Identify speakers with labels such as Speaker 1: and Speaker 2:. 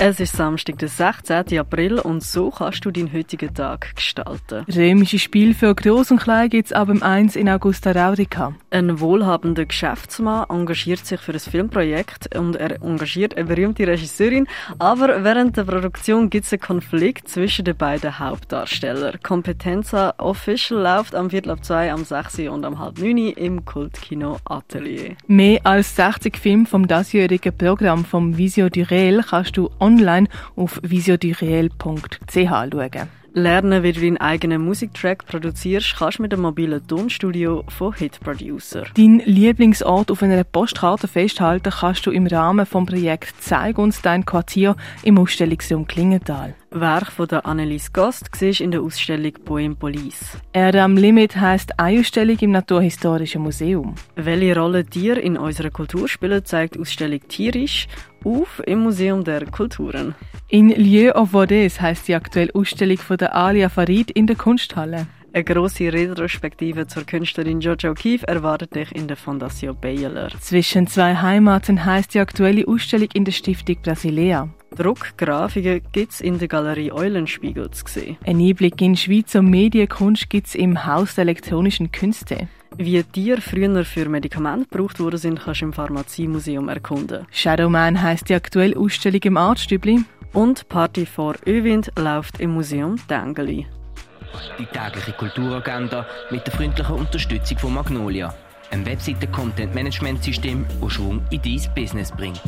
Speaker 1: Es ist Samstag, der 16. April und so kannst du deinen heutigen Tag gestalten.
Speaker 2: Römische Spiel für Groß und Klein gibt es ab dem 1 in Augusta Raurica.
Speaker 1: Ein wohlhabender Geschäftsmann engagiert sich für ein Filmprojekt und er engagiert eine berühmte Regisseurin, aber während der Produktion gibt es einen Konflikt zwischen den beiden Hauptdarstellern. Kompetenza Official läuft am Viertel ab 2, am 6 und am halb 9 im Kultkino Atelier.
Speaker 2: Mehr als 60 Filme vom diesjährigen Programm vom Visio du Réel kannst du online auf visiodureel.ch schauen.
Speaker 1: Lernen, wie du deinen eigenen Musiktrack produzierst, kannst du mit dem mobilen Tonstudio von Hit Producer.
Speaker 2: Dein Lieblingsort auf einer Postkarte festhalten kannst du im Rahmen vom Projekt Zeig uns dein Quartier im Ausstellungsraum Klingenthal.
Speaker 1: Werk von der Annelies Gast siehst in der Ausstellung Poem Police.
Speaker 2: Erde am Limit heisst eine Ausstellung im Naturhistorischen Museum.
Speaker 1: Welche Rolle Tiere in unserer Kultur spielen, zeigt die Ausstellung Tierisch auf im Museum der Kulturen.
Speaker 2: In Lieu of Vaudes heisst die aktuelle Ausstellung von der Alia Farid in der Kunsthalle.
Speaker 1: Eine grosse Retrospektive zur Künstlerin Jojo O'Keeffe erwartet dich in der Fondation Baylor.
Speaker 2: Zwischen zwei Heimaten heisst die aktuelle Ausstellung in der Stiftung Brasilea.
Speaker 1: Druckgrafiken gibt es in der Galerie Eulenspiegel zu sehen.
Speaker 2: Ein Einblick in Schweizer Medienkunst gibt es im Haus der elektronischen Künste.
Speaker 1: Wie Tiere früher für Medikamente gebraucht worden sind, kannst du im Pharmaziemuseum erkunden.
Speaker 2: Shadowman heisst die aktuelle Ausstellung im Artstübli.
Speaker 1: Und Party vor Öwind läuft im Museum Dengeli.
Speaker 3: Die tägliche Kulturagenda mit der freundlichen Unterstützung von Magnolia, ein Webseite-Content-Management-System, das Schwung in dein Business bringt.